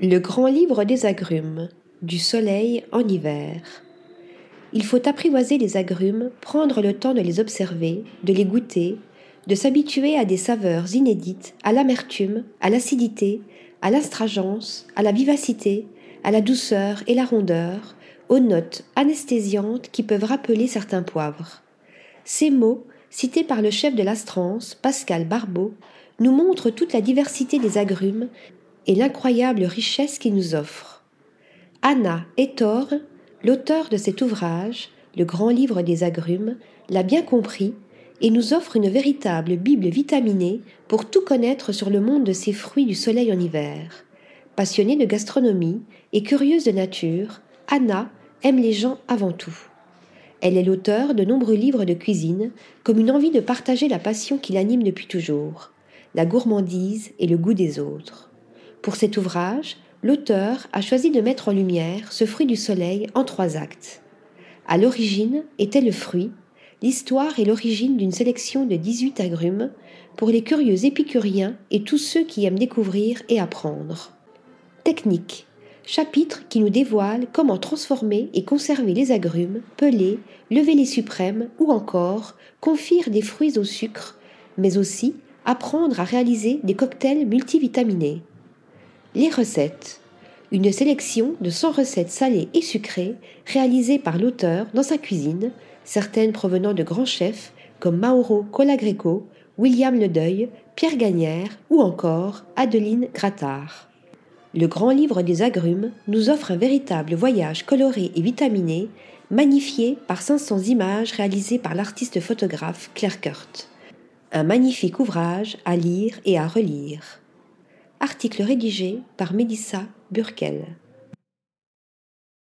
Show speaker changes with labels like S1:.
S1: Le grand livre des agrumes, du soleil en hiver. Il faut apprivoiser les agrumes, prendre le temps de les observer, de les goûter, de s'habituer à des saveurs inédites, à l'amertume, à l'acidité, à l'astragence, à la vivacité, à la douceur et la rondeur, aux notes anesthésiantes qui peuvent rappeler certains poivres. Ces mots, cités par le chef de l'Astrance, Pascal Barbeau, nous montrent toute la diversité des agrumes et l'incroyable richesse qu'ils nous offrent. Anna Etor, l'auteur de cet ouvrage, le grand livre des agrumes, l'a bien compris et nous offre une véritable Bible vitaminée pour tout connaître sur le monde de ces fruits du soleil en hiver. Passionnée de gastronomie et curieuse de nature, Anna aime les gens avant tout. Elle est l'auteur de nombreux livres de cuisine, comme une envie de partager la passion qui l'anime depuis toujours, la gourmandise et le goût des autres. Pour cet ouvrage, l'auteur a choisi de mettre en lumière ce fruit du soleil en trois actes. À l'origine était le fruit, l'histoire et l'origine d'une sélection de 18 agrumes pour les curieux épicuriens et tous ceux qui aiment découvrir et apprendre. Technique chapitre qui nous dévoile comment transformer et conserver les agrumes, peler, lever les suprêmes ou encore confire des fruits au sucre, mais aussi apprendre à réaliser des cocktails multivitaminés. Les recettes. Une sélection de 100 recettes salées et sucrées réalisées par l'auteur dans sa cuisine, certaines provenant de grands chefs comme Mauro Colagreco, William Ledeuil, Pierre Gagnère ou encore Adeline Grattard. Le grand livre des agrumes nous offre un véritable voyage coloré et vitaminé, magnifié par 500 images réalisées par l'artiste photographe Claire Kurt. Un magnifique ouvrage à lire et à relire. Article rédigé par Mélissa Burkel.